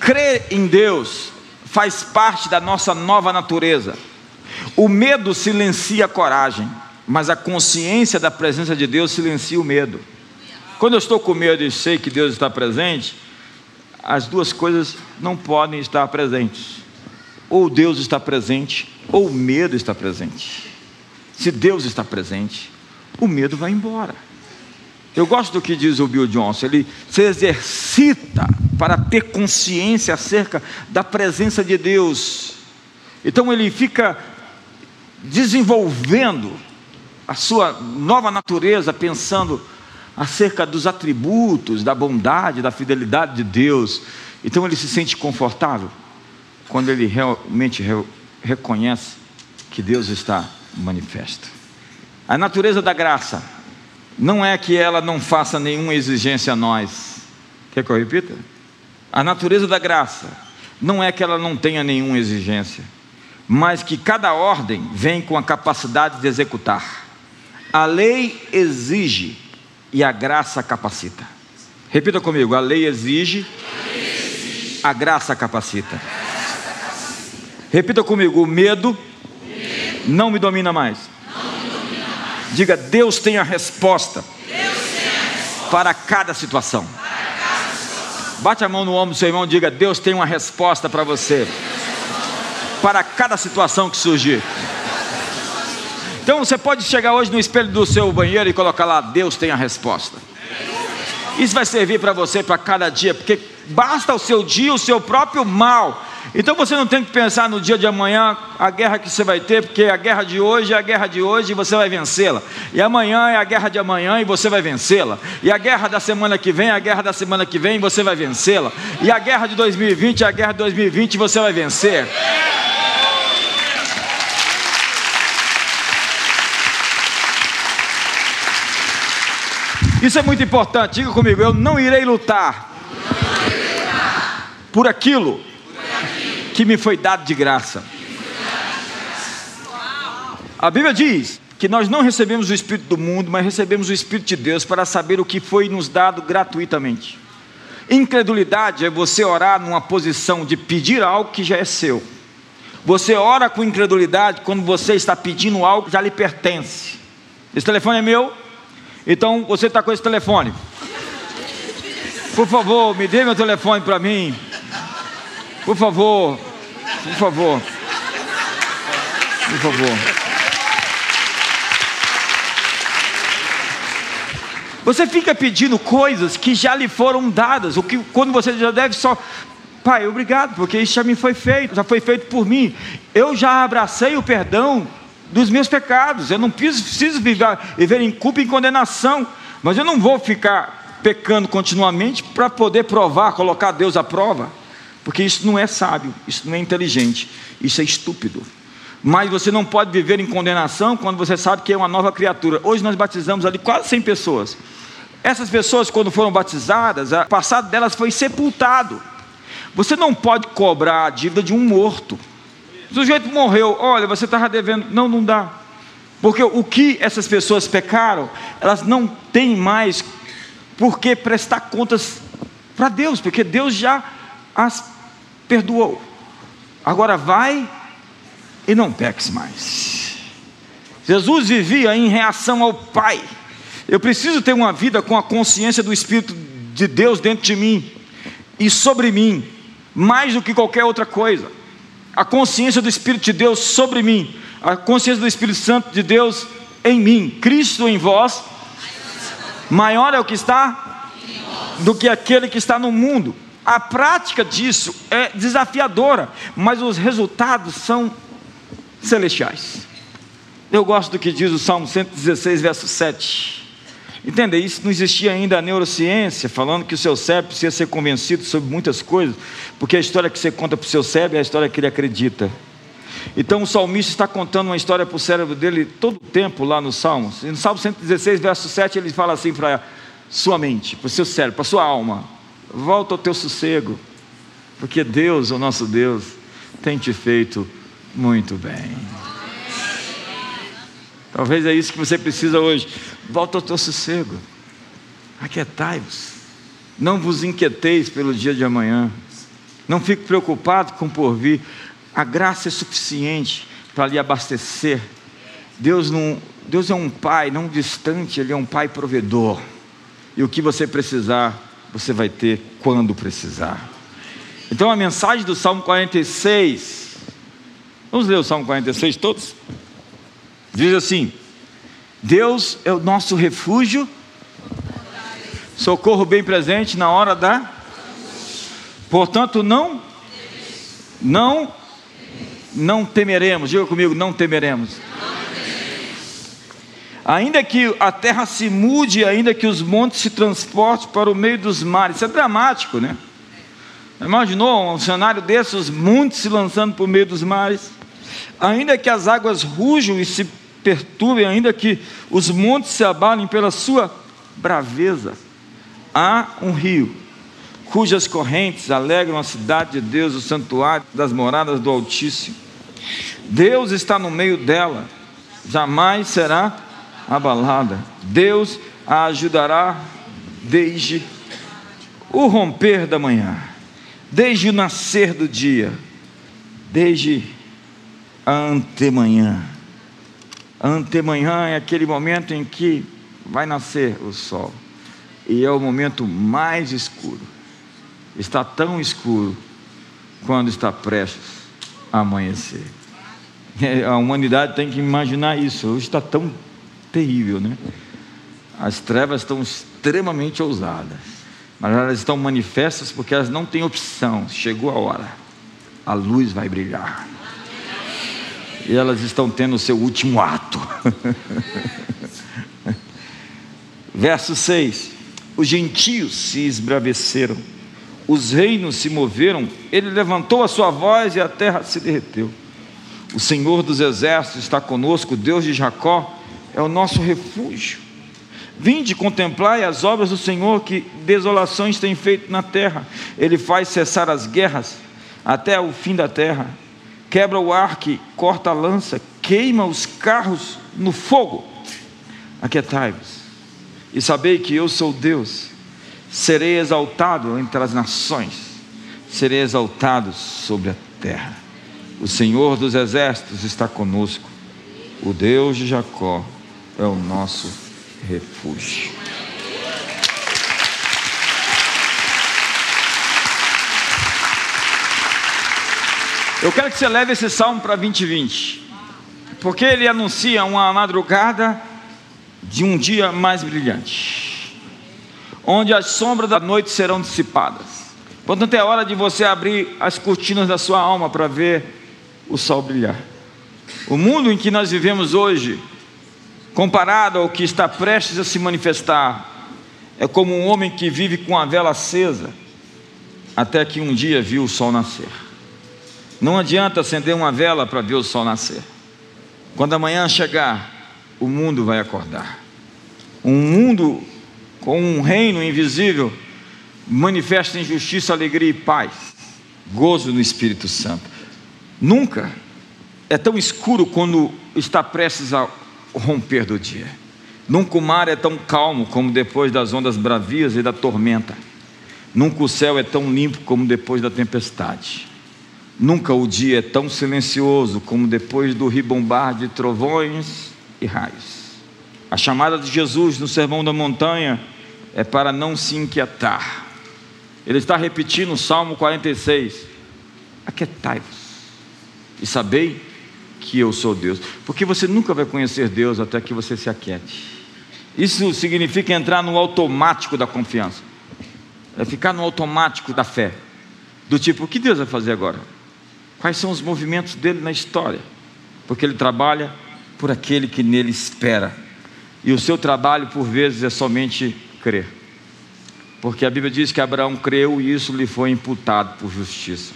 Crer em Deus faz parte da nossa nova natureza. O medo silencia a coragem, mas a consciência da presença de Deus silencia o medo. Quando eu estou com medo e sei que Deus está presente, as duas coisas não podem estar presentes. Ou Deus está presente, ou o medo está presente. Se Deus está presente, o medo vai embora. Eu gosto do que diz o Bill Johnson, ele se exercita para ter consciência acerca da presença de Deus. Então ele fica desenvolvendo a sua nova natureza, pensando acerca dos atributos, da bondade, da fidelidade de Deus. Então ele se sente confortável quando ele realmente reconhece que Deus está manifesto. A natureza da graça não é que ela não faça nenhuma exigência a nós. Quer que eu repita? A natureza da graça não é que ela não tenha nenhuma exigência, mas que cada ordem vem com a capacidade de executar. A lei exige e a graça capacita. Repita comigo: a lei exige, a graça capacita. Repita comigo: o medo não me domina mais. Diga, Deus tem a resposta, tem a resposta. Para, cada situação. para cada situação. Bate a mão no ombro do seu irmão e diga: Deus tem uma resposta para você. Para cada situação que surgir. Então você pode chegar hoje no espelho do seu banheiro e colocar lá: Deus tem a resposta. Isso vai servir para você para cada dia, porque basta o seu dia, o seu próprio mal então você não tem que pensar no dia de amanhã, a guerra que você vai ter, porque a guerra de hoje é a guerra de hoje e você vai vencê-la. E amanhã é a guerra de amanhã e você vai vencê-la. E a guerra da semana que vem é a guerra da semana que vem e você vai vencê-la. E a guerra de 2020 é a guerra de 2020 e você vai vencer. Isso é muito importante. Diga comigo, eu não irei lutar, não irei lutar. por aquilo que me foi dado de graça. A Bíblia diz que nós não recebemos o Espírito do mundo, mas recebemos o Espírito de Deus para saber o que foi nos dado gratuitamente. Incredulidade é você orar numa posição de pedir algo que já é seu. Você ora com incredulidade quando você está pedindo algo que já lhe pertence. Esse telefone é meu, então você está com esse telefone. Por favor, me dê meu telefone para mim. Por favor, por favor. Por favor. Você fica pedindo coisas que já lhe foram dadas, o que quando você já deve só Pai, obrigado, porque isso já me foi feito, já foi feito por mim. Eu já abracei o perdão dos meus pecados. Eu não preciso viver, viver em culpa e em condenação, mas eu não vou ficar pecando continuamente para poder provar, colocar Deus à prova. Porque isso não é sábio, isso não é inteligente, isso é estúpido. Mas você não pode viver em condenação quando você sabe que é uma nova criatura. Hoje nós batizamos ali quase 100 pessoas. Essas pessoas, quando foram batizadas, o passado delas foi sepultado. Você não pode cobrar a dívida de um morto. O sujeito morreu, olha, você estava devendo. Não, não dá. Porque o que essas pessoas pecaram, elas não têm mais por que prestar contas para Deus, porque Deus já as perdoou. Agora vai e não peques mais. Jesus vivia em reação ao Pai. Eu preciso ter uma vida com a consciência do Espírito de Deus dentro de mim e sobre mim, mais do que qualquer outra coisa. A consciência do Espírito de Deus sobre mim, a consciência do Espírito Santo de Deus em mim, Cristo em vós, Maior é o que está do que aquele que está no mundo. A prática disso é desafiadora, mas os resultados são celestiais. Eu gosto do que diz o Salmo 116, verso 7. Entende? Isso não existia ainda a neurociência, falando que o seu cérebro precisa ser convencido sobre muitas coisas, porque a história que você conta para o seu cérebro é a história que ele acredita. Então o salmista está contando uma história para o cérebro dele todo o tempo lá nos Salmos. E no Salmo 116, verso 7, ele fala assim para sua mente, para o seu cérebro, para a sua alma: volta ao teu sossego, porque Deus, o nosso Deus, tem te feito muito bem. Talvez é isso que você precisa hoje. Volta ao teu sossego. Aquietai-vos. Não vos inquieteis pelo dia de amanhã. Não fique preocupado com o porvir. A graça é suficiente para lhe abastecer. Deus não, Deus é um pai não distante, ele é um pai provedor. E o que você precisar, você vai ter quando precisar. Então a mensagem do Salmo 46, vamos ler o Salmo 46 todos? Diz assim: Deus é o nosso refúgio, socorro bem presente na hora da. Portanto, não, não, não temeremos. Diga comigo, não temeremos. Ainda que a terra se mude, ainda que os montes se transportem para o meio dos mares. Isso é dramático, né? Imaginou um cenário desse, os montes se lançando por meio dos mares? Ainda que as águas rujam e se perturbem, ainda que os montes se abalem pela sua braveza. Há um rio, cujas correntes alegram a cidade de Deus, o santuário das moradas do Altíssimo. Deus está no meio dela, jamais será abalada. Deus a ajudará desde o romper da manhã, desde o nascer do dia, desde a antemanhã. Antemanhã é aquele momento em que vai nascer o sol, e é o momento mais escuro. Está tão escuro quando está prestes a amanhecer. A humanidade tem que imaginar isso. Hoje está tão terrível, né? As trevas estão extremamente ousadas, mas elas estão manifestas porque elas não têm opção. Chegou a hora, a luz vai brilhar e elas estão tendo o seu último ato. Verso 6: Os gentios se esbraveceram, os reinos se moveram, ele levantou a sua voz e a terra se derreteu. O Senhor dos exércitos está conosco, Deus de Jacó é o nosso refúgio. Vinde contemplai as obras do Senhor que desolações tem feito na terra. Ele faz cessar as guerras até o fim da terra quebra o arque, corta a lança, queima os carros no fogo. Aquietai-vos e sabei que eu sou Deus. Serei exaltado entre as nações, serei exaltado sobre a terra. O Senhor dos exércitos está conosco. O Deus de Jacó é o nosso refúgio. Eu quero que você leve esse salmo para 2020, porque ele anuncia uma madrugada de um dia mais brilhante, onde as sombras da noite serão dissipadas. Portanto, é hora de você abrir as cortinas da sua alma para ver o sol brilhar. O mundo em que nós vivemos hoje, comparado ao que está prestes a se manifestar, é como um homem que vive com a vela acesa, até que um dia viu o sol nascer. Não adianta acender uma vela para ver o sol nascer. Quando amanhã chegar, o mundo vai acordar. Um mundo com um reino invisível manifesta em justiça, alegria e paz, gozo no Espírito Santo. Nunca é tão escuro quando está prestes a romper do dia. Nunca o mar é tão calmo como depois das ondas bravias e da tormenta. Nunca o céu é tão limpo como depois da tempestade. Nunca o dia é tão silencioso como depois do ribombar de trovões e raios. A chamada de Jesus no Sermão da Montanha é para não se inquietar. Ele está repetindo o Salmo 46: Aquietai-vos e sabei que eu sou Deus, porque você nunca vai conhecer Deus até que você se aquiete. Isso significa entrar no automático da confiança. É ficar no automático da fé. Do tipo, o que Deus vai fazer agora? Quais são os movimentos dele na história? Porque ele trabalha por aquele que nele espera. E o seu trabalho, por vezes, é somente crer. Porque a Bíblia diz que Abraão creu e isso lhe foi imputado por justiça.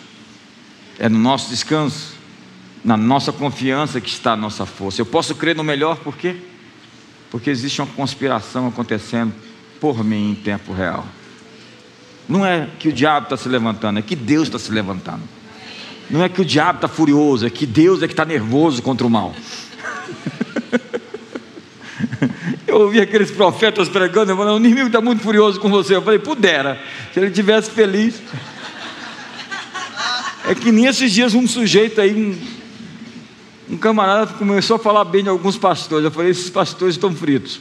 É no nosso descanso, na nossa confiança que está a nossa força. Eu posso crer no melhor por quê? Porque existe uma conspiração acontecendo por mim em tempo real. Não é que o diabo está se levantando, é que Deus está se levantando. Não é que o diabo está furioso, é que Deus é que está nervoso contra o mal. Eu ouvi aqueles profetas pregando, eu falei, o inimigo está muito furioso com você. Eu falei, pudera, se ele estivesse feliz. É que nem esses dias um sujeito aí, um, um camarada começou a falar bem de alguns pastores. Eu falei, esses pastores estão fritos.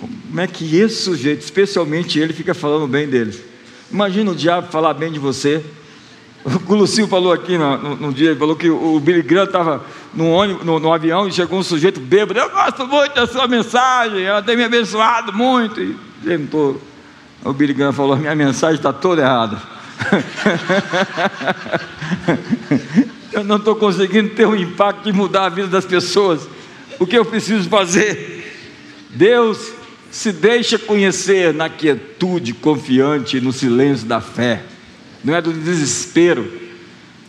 Como é que esse sujeito, especialmente ele, fica falando bem deles? Imagina o diabo falar bem de você. O Lucio falou aqui no, no, no, dia, ele falou que o Billy Graham estava no, no, no, avião e chegou um sujeito bêbado. Eu gosto muito da sua mensagem, ela tem me abençoado muito. E sentou. O Billy Graham falou: minha mensagem está toda errada. eu não estou conseguindo ter um impacto de mudar a vida das pessoas. O que eu preciso fazer? Deus se deixa conhecer na quietude confiante, no silêncio da fé não é do desespero.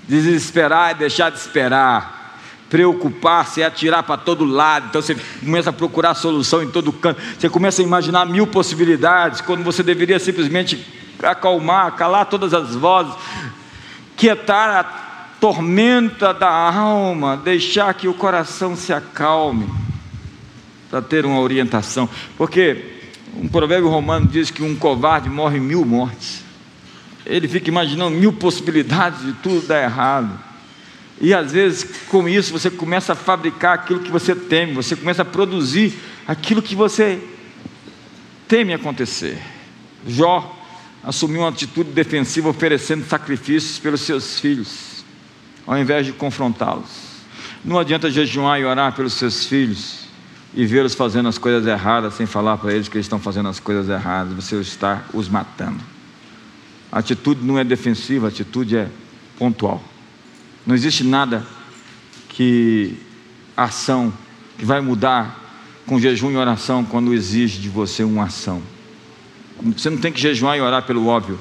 Desesperar é deixar de esperar. Preocupar-se é atirar para todo lado. Então você começa a procurar solução em todo canto. Você começa a imaginar mil possibilidades, quando você deveria simplesmente acalmar, calar todas as vozes, quietar a tormenta da alma, deixar que o coração se acalme, para ter uma orientação. Porque um provérbio romano diz que um covarde morre mil mortes ele fica imaginando mil possibilidades de tudo dar errado. E às vezes, com isso, você começa a fabricar aquilo que você teme, você começa a produzir aquilo que você teme acontecer. Jó assumiu uma atitude defensiva, oferecendo sacrifícios pelos seus filhos, ao invés de confrontá-los. Não adianta jejuar e orar pelos seus filhos e vê-los fazendo as coisas erradas sem falar para eles que eles estão fazendo as coisas erradas, você está os matando. A atitude não é defensiva, a atitude é pontual. Não existe nada que ação que vai mudar com jejum e oração quando exige de você uma ação. Você não tem que jejuar e orar pelo óbvio.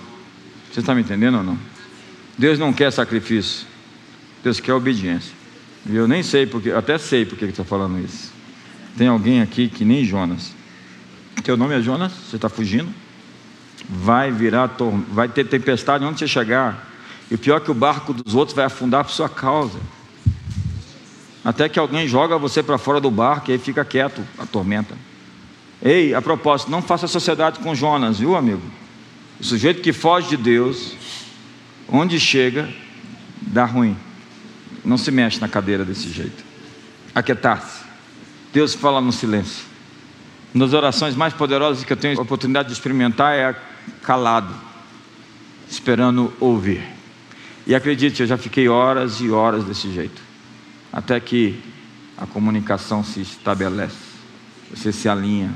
Você está me entendendo ou não? Deus não quer sacrifício. Deus quer obediência. E eu nem sei porque, até sei porque está falando isso. Tem alguém aqui que nem Jonas. Teu nome é Jonas? Você está fugindo? vai virar, vai ter tempestade onde você chegar. E pior é que o barco dos outros vai afundar por sua causa. Até que alguém joga você para fora do barco e aí fica quieto a tormenta. Ei, a propósito, não faça sociedade com Jonas, viu, amigo? O sujeito que foge de Deus, onde chega, dá ruim. Não se mexe na cadeira desse jeito. Aquietar-se. Deus fala no silêncio. Uma das orações mais poderosas que eu tenho a oportunidade de experimentar é calado, esperando ouvir. E acredite, eu já fiquei horas e horas desse jeito, até que a comunicação se estabelece, você se alinha,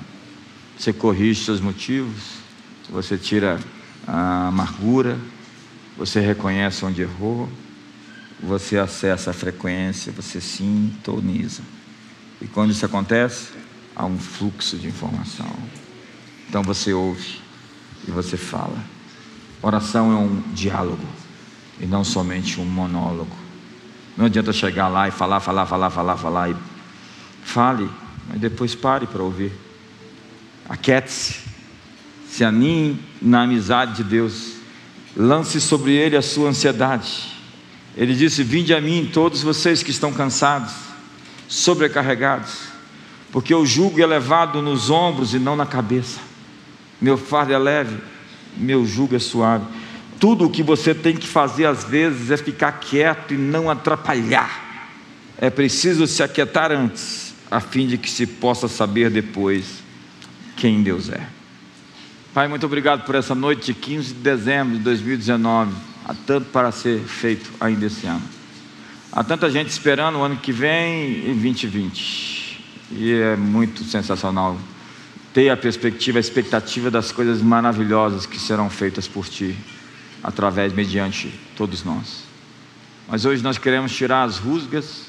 você corrige seus motivos, você tira a amargura, você reconhece onde errou, você acessa a frequência, você sintoniza. E quando isso acontece, há um fluxo de informação. Então você ouve, e você fala. Oração é um diálogo e não somente um monólogo. Não adianta chegar lá e falar, falar, falar, falar, falar e fale, mas depois pare para ouvir. Aquete-se, se aninhe na amizade de Deus, lance sobre ele a sua ansiedade. Ele disse: Vinde a mim, todos vocês que estão cansados, sobrecarregados, porque o jugo é levado nos ombros e não na cabeça. Meu fardo é leve, meu jugo é suave. Tudo o que você tem que fazer às vezes é ficar quieto e não atrapalhar. É preciso se aquietar antes, a fim de que se possa saber depois quem Deus é. Pai, muito obrigado por essa noite de 15 de dezembro de 2019. Há tanto para ser feito ainda esse ano. Há tanta gente esperando o ano que vem e 2020. E é muito sensacional ter a perspectiva, a expectativa das coisas maravilhosas que serão feitas por Ti, através, mediante todos nós. Mas hoje nós queremos tirar as rusgas,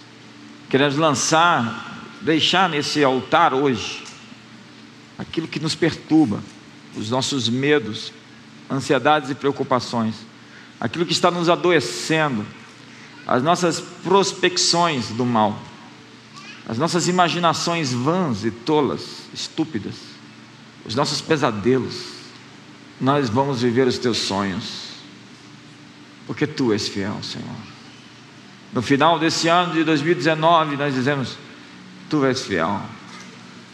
queremos lançar, deixar nesse altar hoje aquilo que nos perturba, os nossos medos, ansiedades e preocupações, aquilo que está nos adoecendo, as nossas prospecções do mal, as nossas imaginações vãs e tolas, estúpidas, os nossos pesadelos. Nós vamos viver os teus sonhos, porque tu és fiel, Senhor. No final desse ano de 2019, nós dizemos: Tu és fiel.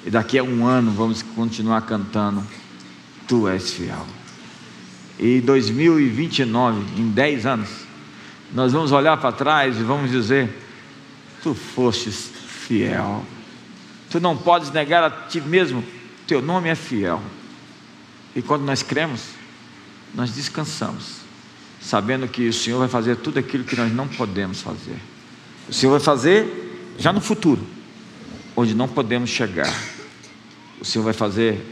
E daqui a um ano vamos continuar cantando: Tu és fiel. E 2029, em 10 anos, nós vamos olhar para trás e vamos dizer: Tu fostes fiel. Tu não podes negar a ti mesmo, teu nome é fiel. E quando nós cremos, nós descansamos, sabendo que o Senhor vai fazer tudo aquilo que nós não podemos fazer. O Senhor vai fazer já no futuro, onde não podemos chegar. O Senhor vai fazer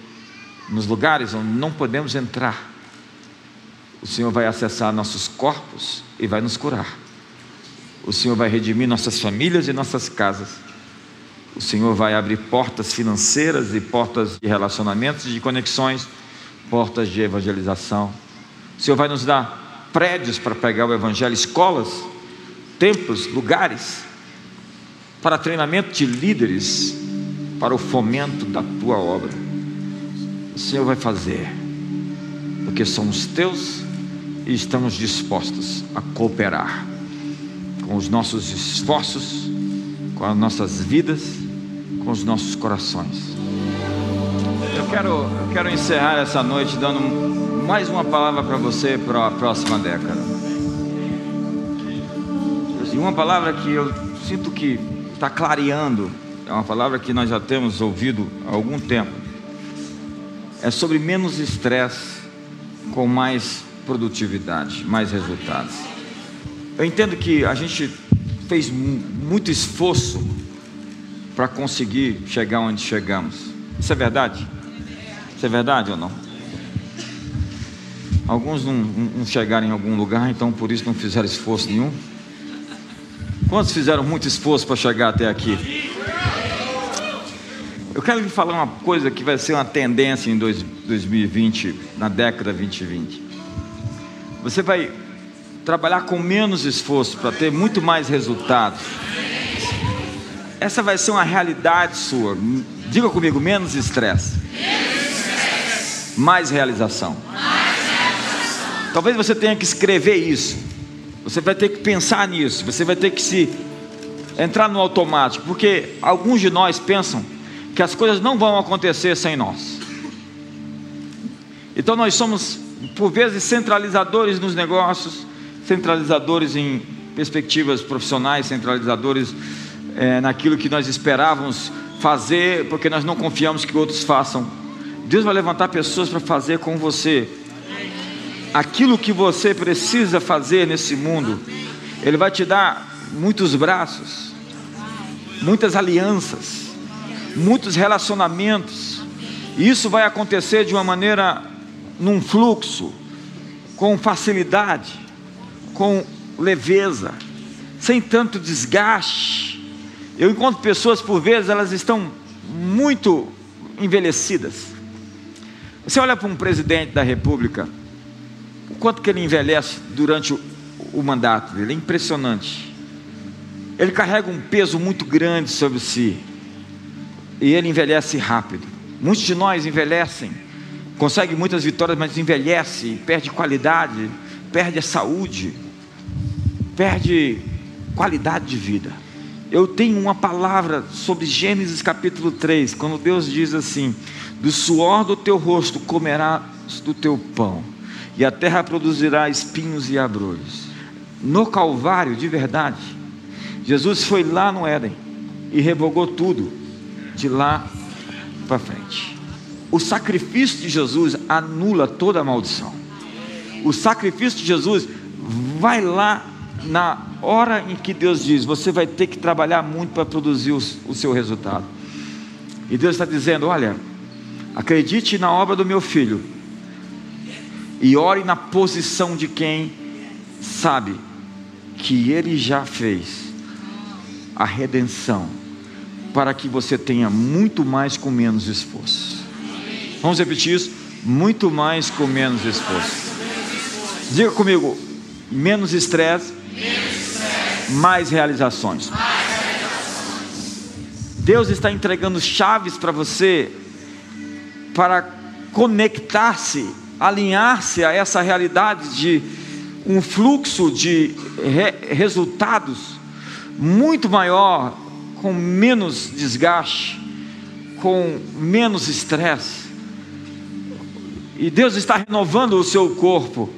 nos lugares onde não podemos entrar. O Senhor vai acessar nossos corpos e vai nos curar. O Senhor vai redimir nossas famílias e nossas casas. O Senhor vai abrir portas financeiras e portas de relacionamentos, de conexões, portas de evangelização. O Senhor vai nos dar prédios para pregar o Evangelho, escolas, templos, lugares para treinamento de líderes, para o fomento da tua obra. O Senhor vai fazer, porque somos teus e estamos dispostos a cooperar com os nossos esforços, com as nossas vidas, com os nossos corações. Eu quero, eu quero encerrar essa noite dando mais uma palavra para você para a próxima década. E uma palavra que eu sinto que está clareando, é uma palavra que nós já temos ouvido há algum tempo. É sobre menos estresse com mais produtividade, mais resultados. Eu entendo que a gente fez muito esforço para conseguir chegar onde chegamos. Isso é verdade? Isso é verdade ou não? Alguns não, não chegaram em algum lugar, então por isso não fizeram esforço nenhum. Quantos fizeram muito esforço para chegar até aqui? Eu quero lhe falar uma coisa que vai ser uma tendência em 2020, na década 2020. Você vai trabalhar com menos esforço para ter muito mais resultados. Essa vai ser uma realidade sua. Diga comigo: menos estresse, mais realização. Talvez você tenha que escrever isso. Você vai ter que pensar nisso. Você vai ter que se entrar no automático, porque alguns de nós pensam que as coisas não vão acontecer sem nós. Então nós somos por vezes centralizadores nos negócios, centralizadores em perspectivas profissionais, centralizadores é, naquilo que nós esperávamos fazer, porque nós não confiamos que outros façam. Deus vai levantar pessoas para fazer com você aquilo que você precisa fazer nesse mundo. Ele vai te dar muitos braços, muitas alianças, muitos relacionamentos. E isso vai acontecer de uma maneira num fluxo, com facilidade, com leveza, sem tanto desgaste. Eu encontro pessoas, por vezes, elas estão muito envelhecidas. Você olha para um presidente da república, o quanto que ele envelhece durante o, o mandato dele, é impressionante. Ele carrega um peso muito grande sobre si, e ele envelhece rápido. Muitos de nós envelhecem consegue muitas vitórias, mas envelhece, perde qualidade, perde a saúde, perde qualidade de vida. Eu tenho uma palavra sobre Gênesis capítulo 3, quando Deus diz assim: Do suor do teu rosto comerás do teu pão, e a terra produzirá espinhos e abrolhos. No Calvário, de verdade, Jesus foi lá no Éden e revogou tudo de lá para frente. O sacrifício de Jesus anula toda a maldição. O sacrifício de Jesus vai lá na hora em que Deus diz: você vai ter que trabalhar muito para produzir o, seu resultado. E Deus está dizendo: olha, Acredite na obra do meu filho e ore na posição de quem sabe que ele já fez a redenção para que você tenha muito mais com menos esforço. Vamos repetir isso? Muito mais com menos esforço. Diga comigo: menos estresse, mais realizações. Deus está entregando chaves para você para conectar-se, alinhar-se a essa realidade de um fluxo de re resultados muito maior, com menos desgaste, com menos estresse. E Deus está renovando o seu corpo,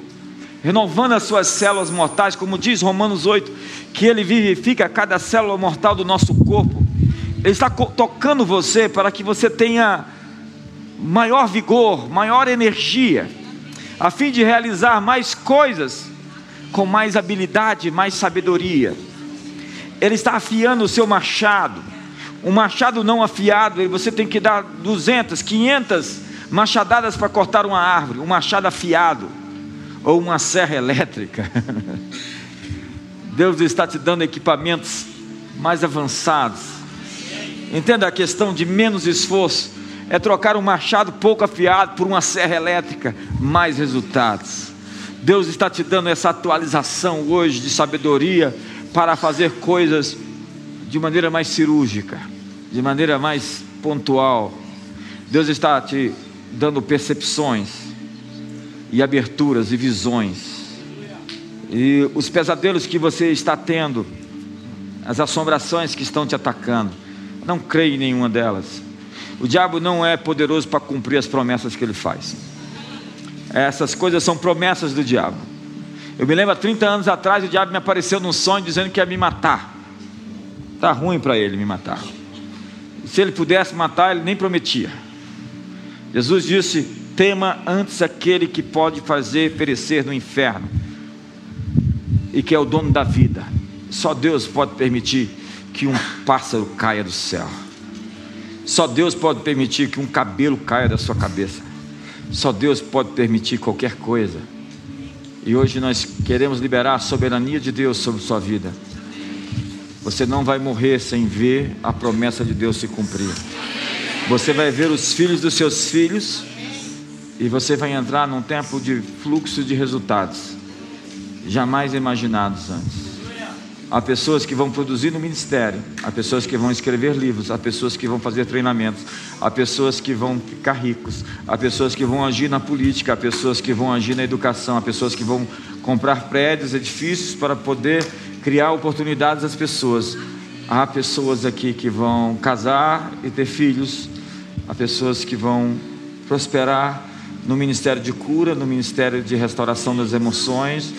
renovando as suas células mortais, como diz Romanos 8, que Ele vivifica cada célula mortal do nosso corpo. Ele está tocando você para que você tenha maior vigor, maior energia, a fim de realizar mais coisas com mais habilidade, mais sabedoria. Ele está afiando o seu machado. Um machado não afiado, você tem que dar 200, 500 machadadas para cortar uma árvore. Um machado afiado ou uma serra elétrica. Deus está te dando equipamentos mais avançados. Entenda a questão de menos esforço é trocar um machado pouco afiado por uma serra elétrica, mais resultados. Deus está te dando essa atualização hoje de sabedoria para fazer coisas de maneira mais cirúrgica, de maneira mais pontual. Deus está te dando percepções e aberturas e visões. E os pesadelos que você está tendo, as assombrações que estão te atacando, não creia em nenhuma delas. O diabo não é poderoso para cumprir as promessas que ele faz. Essas coisas são promessas do diabo. Eu me lembro há 30 anos atrás, o diabo me apareceu num sonho dizendo que ia me matar. Está ruim para ele me matar. Se ele pudesse matar, ele nem prometia. Jesus disse: tema antes aquele que pode fazer perecer no inferno e que é o dono da vida. Só Deus pode permitir que um pássaro caia do céu. Só Deus pode permitir que um cabelo caia da sua cabeça. Só Deus pode permitir qualquer coisa. E hoje nós queremos liberar a soberania de Deus sobre sua vida. Você não vai morrer sem ver a promessa de Deus se cumprir. Você vai ver os filhos dos seus filhos e você vai entrar num tempo de fluxo de resultados jamais imaginados antes. Há pessoas que vão produzir no ministério, há pessoas que vão escrever livros, há pessoas que vão fazer treinamentos, há pessoas que vão ficar ricos, há pessoas que vão agir na política, há pessoas que vão agir na educação, há pessoas que vão comprar prédios, edifícios para poder criar oportunidades às pessoas. Há pessoas aqui que vão casar e ter filhos, há pessoas que vão prosperar no ministério de cura, no ministério de restauração das emoções,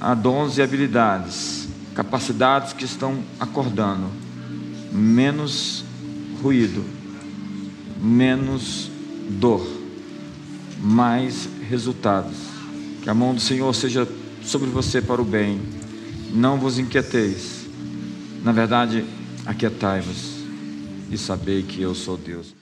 há dons e habilidades capacidades que estão acordando, menos ruído, menos dor, mais resultados. Que a mão do Senhor seja sobre você para o bem. Não vos inquieteis. Na verdade, aquietai-vos e sabei que eu sou Deus.